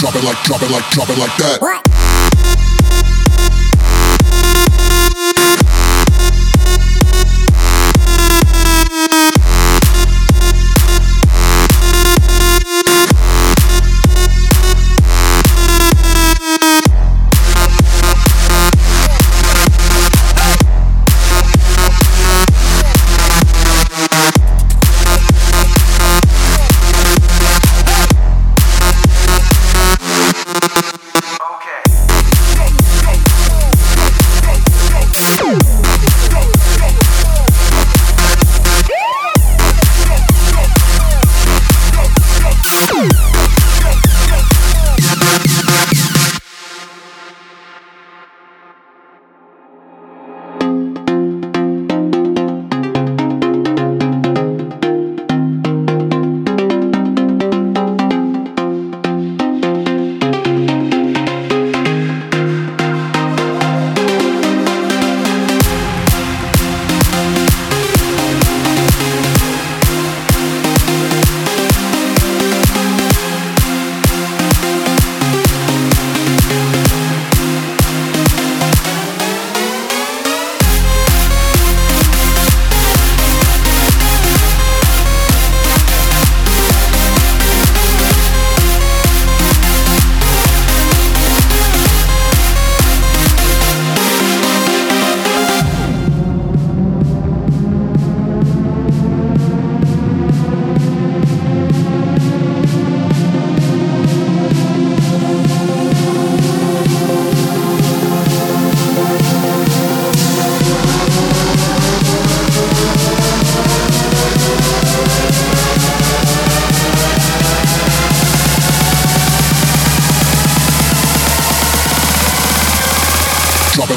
drop it like, drop it like, drop it like that.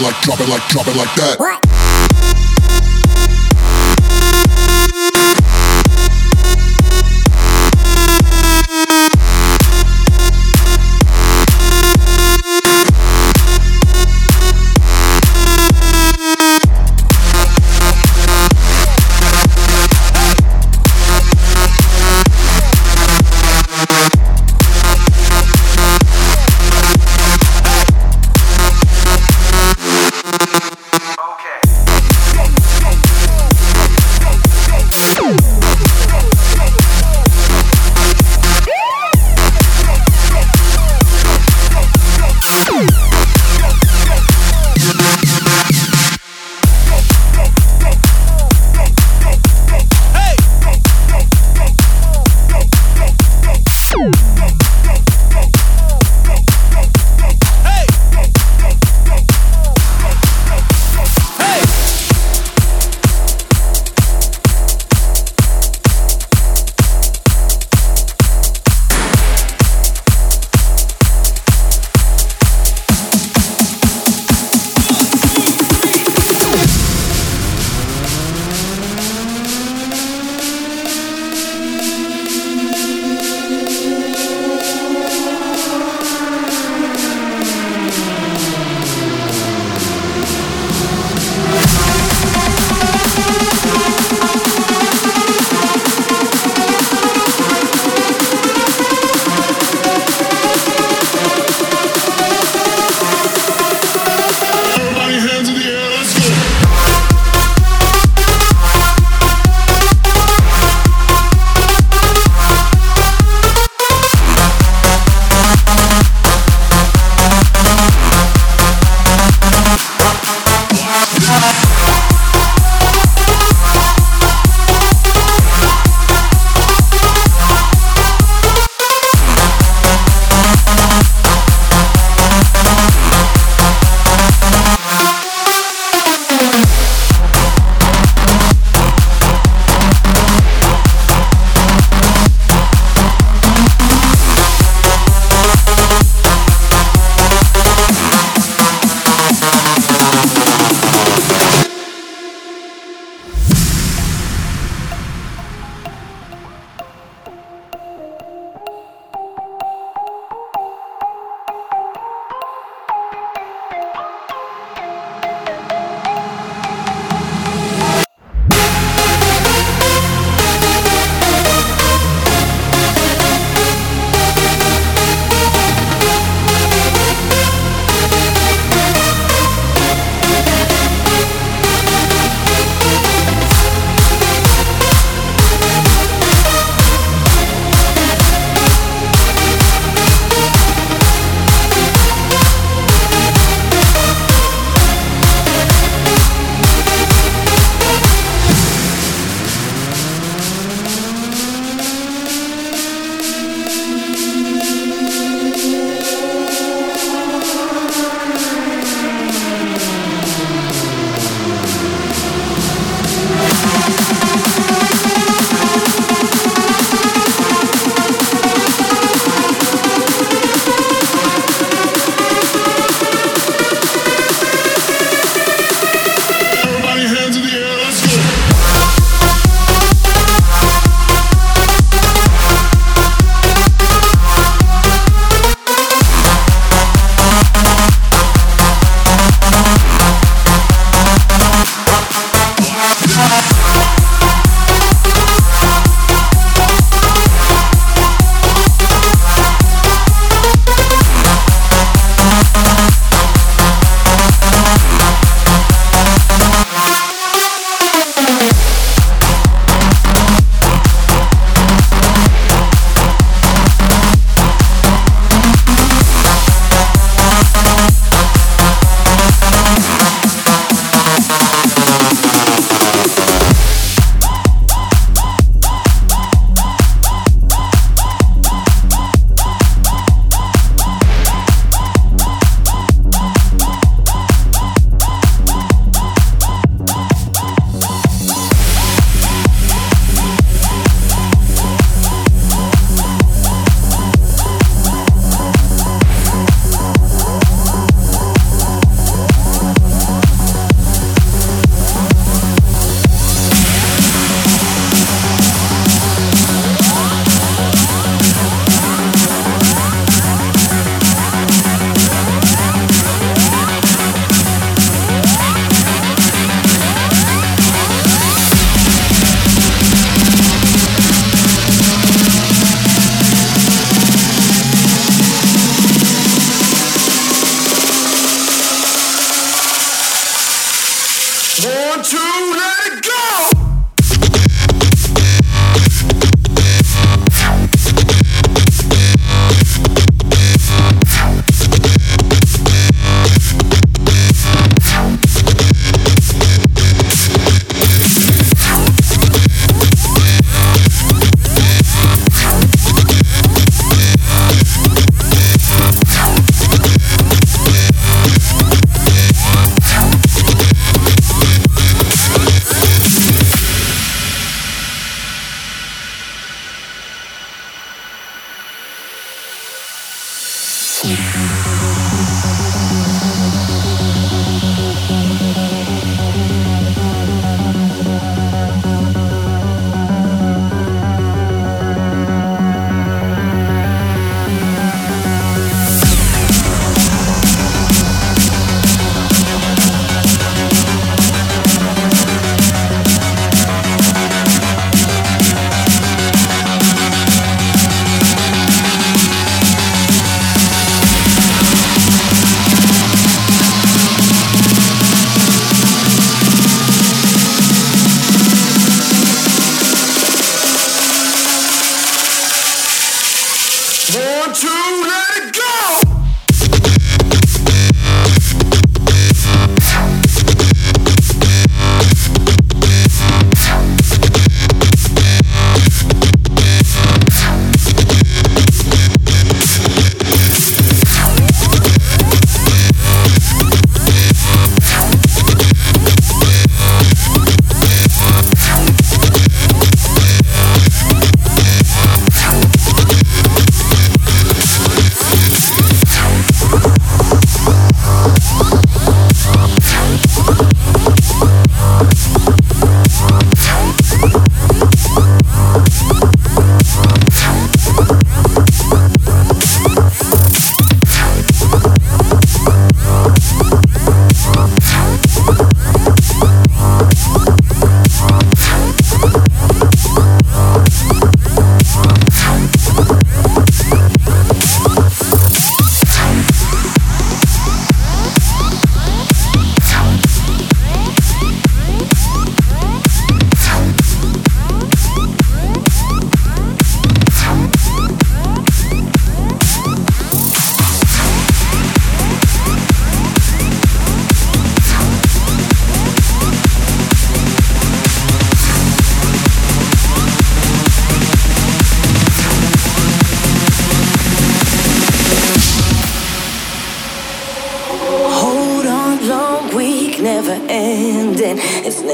Like, drop it like, drop it like that.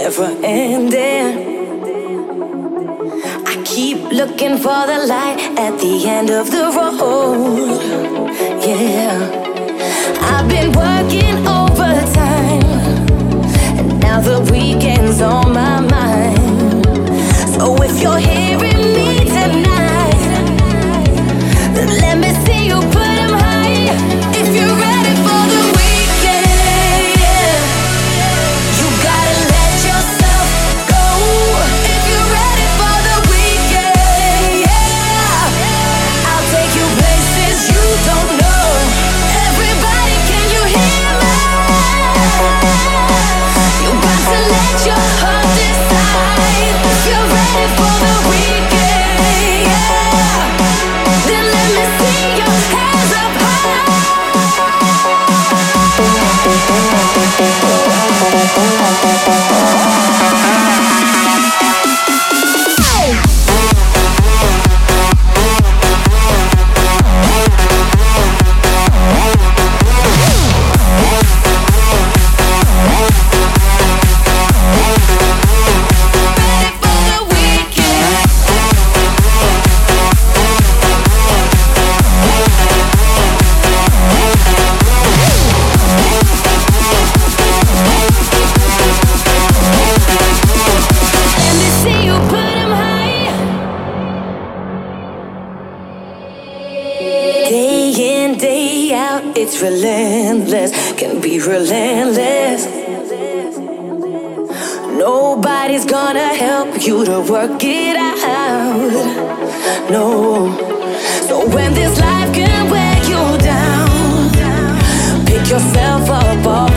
never ending. I keep looking for the light at the end of the road. Yeah, I've been working overtime, and now the weekend's on my mind. No. So when this life can weigh you down, pick yourself up.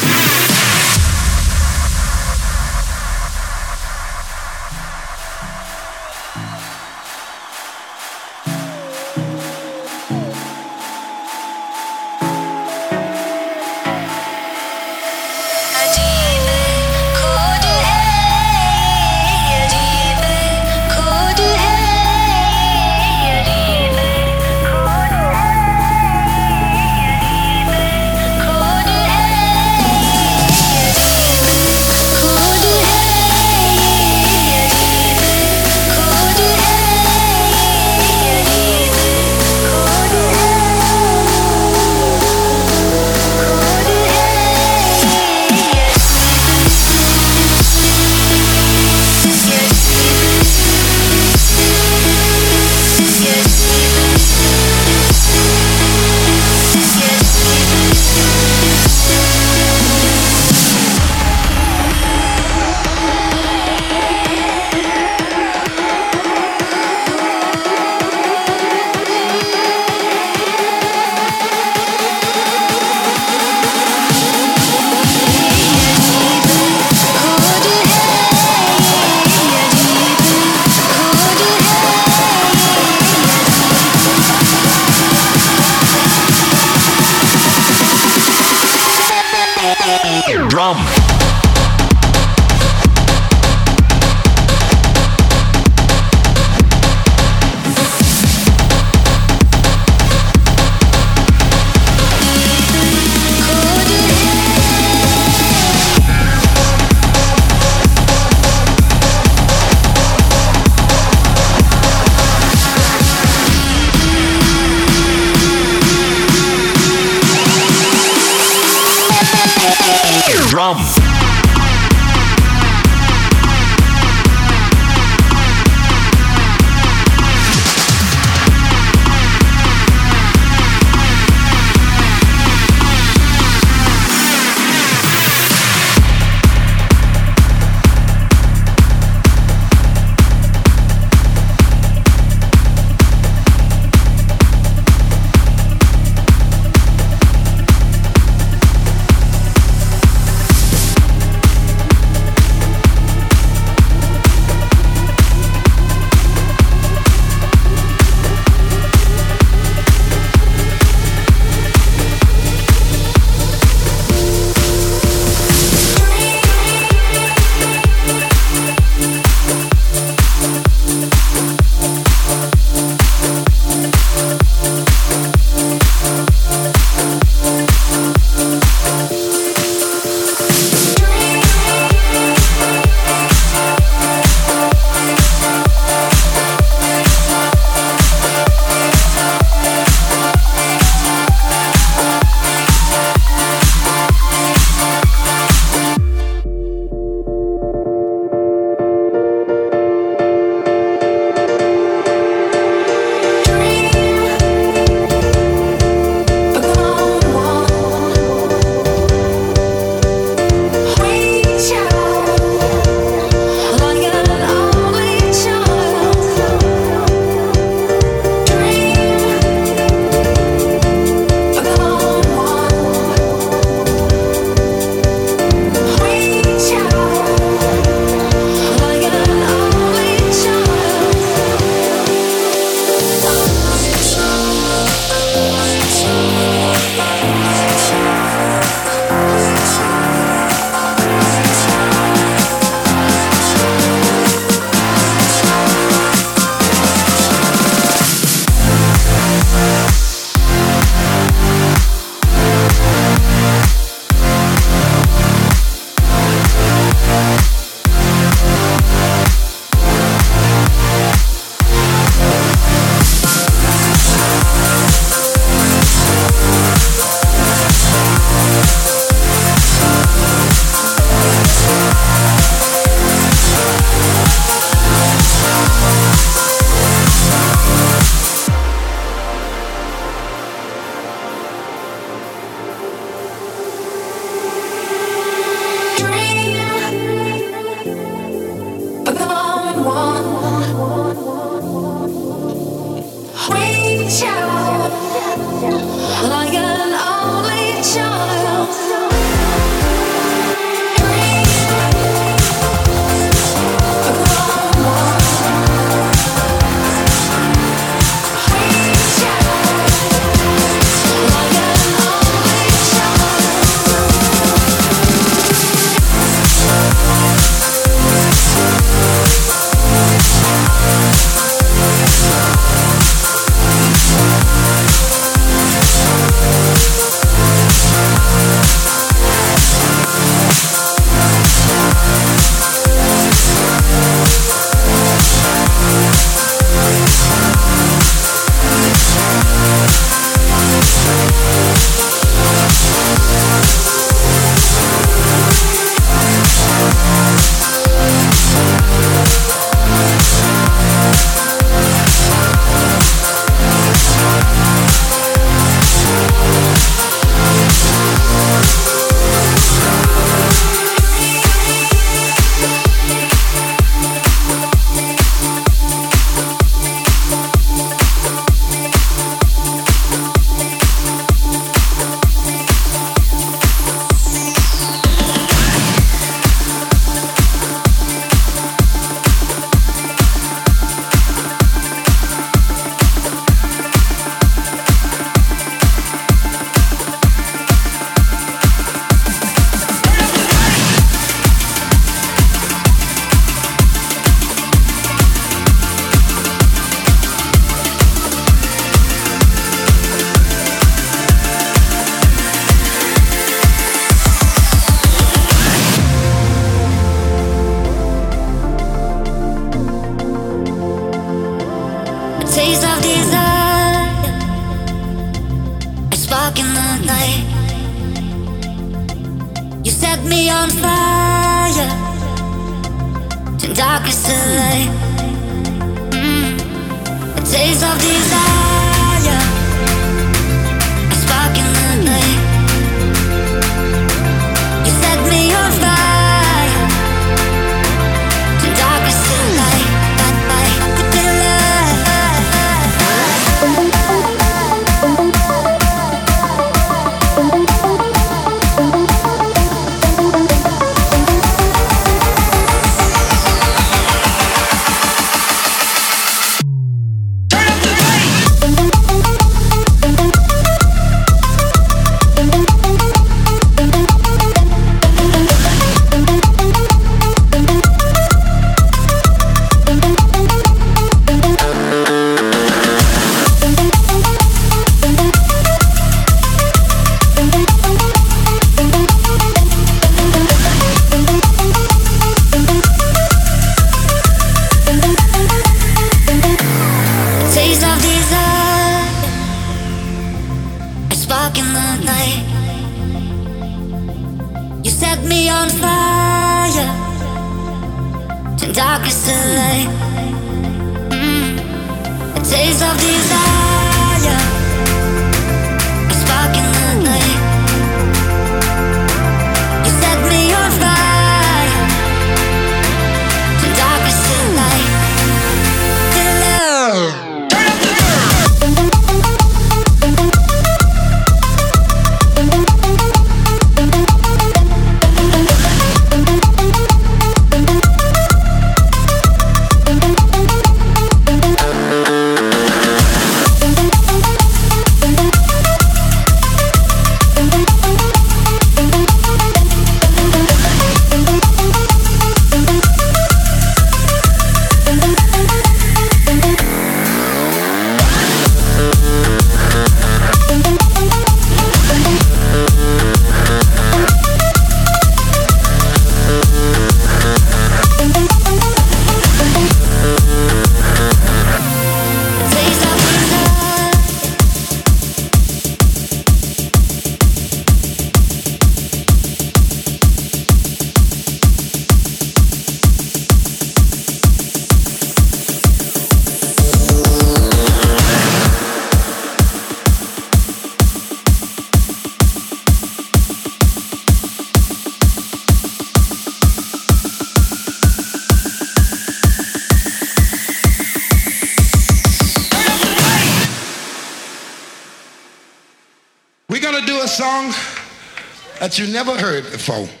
principal.